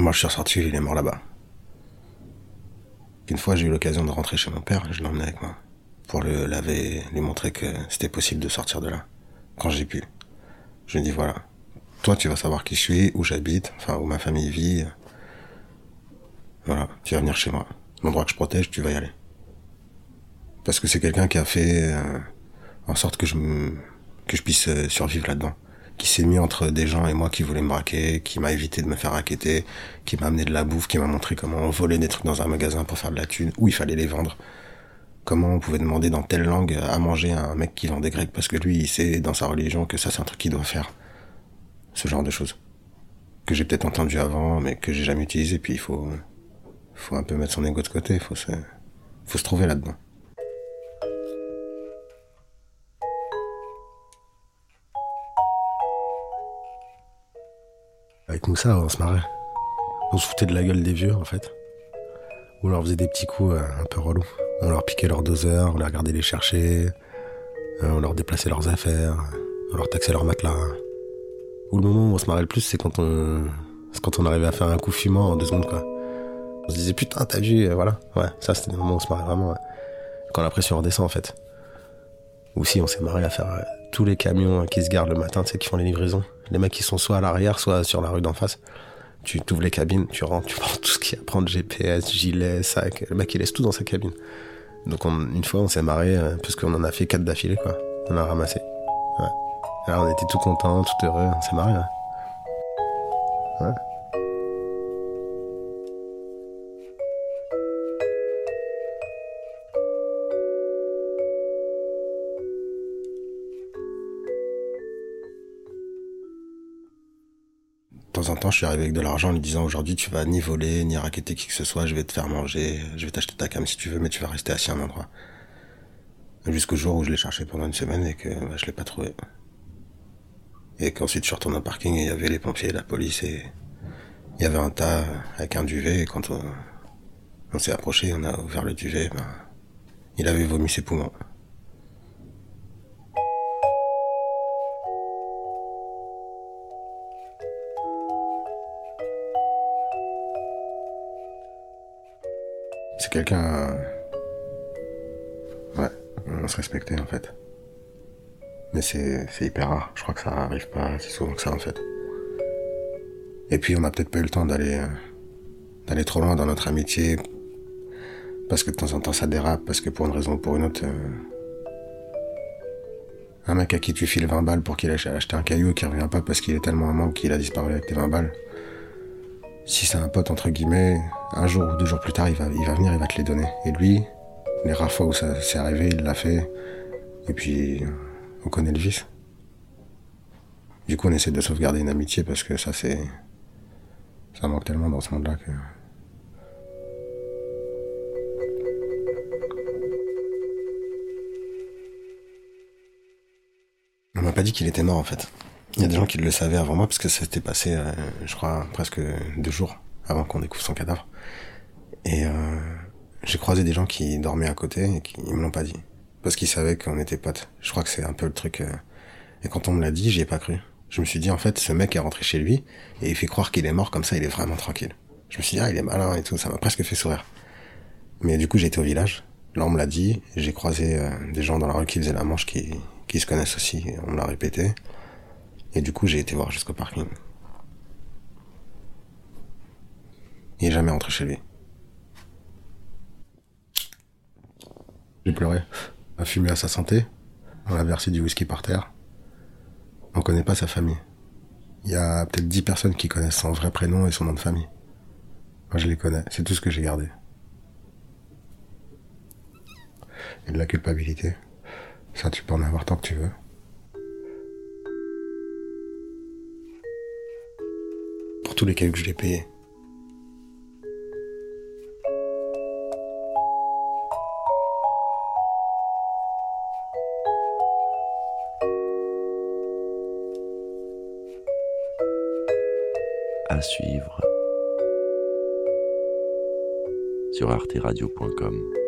Moi, je suis ressorti, il est mort là-bas. Une fois, j'ai eu l'occasion de rentrer chez mon père, je l'ai avec moi. Pour le laver, lui montrer que c'était possible de sortir de là. Quand j'ai pu. Je lui ai dit, voilà. Toi, tu vas savoir qui je suis, où j'habite, enfin, où ma famille vit. Voilà. Tu vas venir chez moi. L'endroit que je protège, tu vas y aller. Parce que c'est quelqu'un qui a fait euh, en sorte que je, que je puisse euh, survivre là-dedans qui s'est mis entre des gens et moi qui voulaient me braquer, qui m'a évité de me faire raqueter, qui m'a amené de la bouffe, qui m'a montré comment on volait des trucs dans un magasin pour faire de la thune, où il fallait les vendre. Comment on pouvait demander dans telle langue à manger à un mec qui vend des grecs parce que lui, il sait dans sa religion que ça c'est un truc qu'il doit faire. Ce genre de choses. Que j'ai peut-être entendu avant, mais que j'ai jamais utilisé, puis il faut, faut un peu mettre son ego de côté, faut se, faut se trouver là-dedans. Avec Moussa, on se marrait. On se foutait de la gueule des vieux, en fait. On leur faisait des petits coups euh, un peu relous. On leur piquait leurs doseurs, on les regardait les chercher. Euh, on leur déplaçait leurs affaires. On leur taxait leurs matelas. Ou le moment où on se marrait le plus, c'est quand on, c'est quand on arrivait à faire un coup fumant en deux secondes, quoi. On se disait, putain, t'as vu, euh, voilà. Ouais, ça, c'était le moment où on se marrait vraiment. Quand la pression redescend, en fait. Ou si on s'est marré à faire tous les camions qui se gardent le matin, tu sais, qui font les livraisons. Les mecs qui sont soit à l'arrière, soit sur la rue d'en face. Tu t'ouvres les cabines, tu rentres, tu prends tout ce qu'il y a à prendre, GPS, gilet, sac. Le mec, il laisse tout dans sa cabine. Donc une fois, on s'est marré, euh, parce qu'on en a fait quatre d'affilée, quoi. On a ramassé. Alors on était tout contents, tout heureux, on s'est marré. Ouais. De temps en temps, je suis arrivé avec de l'argent en lui disant aujourd'hui tu vas ni voler, ni raqueter qui que ce soit, je vais te faire manger, je vais t'acheter ta cam si tu veux, mais tu vas rester assis à un endroit. Jusqu'au jour où je l'ai cherché pendant une semaine et que bah, je l'ai pas trouvé. Et qu'ensuite je suis retourné au parking et il y avait les pompiers, la police et il y avait un tas avec un duvet et quand on, s'est approché, on a ouvert le duvet, ben, il avait vomi ses poumons. Quelqu'un. Ouais, on se respectait en fait. Mais c'est, hyper rare. Je crois que ça arrive pas si souvent que ça en fait. Et puis on n'a peut-être pas eu le temps d'aller d'aller trop loin dans notre amitié parce que de temps en temps ça dérape parce que pour une raison ou pour une autre euh, un mec à qui tu files 20 balles pour qu'il ait acheté un caillou qui revient pas parce qu'il est tellement manque qu'il a disparu avec tes 20 balles si c'est un pote entre guillemets, un jour ou deux jours plus tard, il va, il va venir, il va te les donner. Et lui, les rares fois où ça s'est arrivé, il l'a fait. Et puis, on connaît le vice. Du coup, on essaie de sauvegarder une amitié parce que ça, c'est, ça manque tellement dans ce monde-là que. On m'a pas dit qu'il était mort en fait. Il y a des gens qui le savaient avant moi parce que ça s'était passé, euh, je crois, presque deux jours avant qu'on découvre son cadavre. Et euh, j'ai croisé des gens qui dormaient à côté et qui me l'ont pas dit parce qu'ils savaient qu'on était potes. Je crois que c'est un peu le truc. Euh, et quand on me l'a dit, j'y ai pas cru. Je me suis dit en fait, ce mec est rentré chez lui et il fait croire qu'il est mort comme ça, il est vraiment tranquille. Je me suis dit ah il est malin et tout, ça m'a presque fait sourire. Mais du coup j'étais au village. Là on me l'a dit, j'ai croisé des gens dans la rue qui faisaient la manche qui qui se connaissent aussi. On me l'a répété. Et du coup, j'ai été voir jusqu'au parking. Il est jamais rentré chez lui. J'ai pleuré, a fumé à sa santé, on a versé du whisky par terre. On connaît pas sa famille. Il y a peut-être dix personnes qui connaissent son vrai prénom et son nom de famille. Moi, je les connais, c'est tout ce que j'ai gardé. Et de la culpabilité. Ça, tu peux en avoir tant que tu veux. Tous les que je l'ai payés. À suivre sur arteradio.com.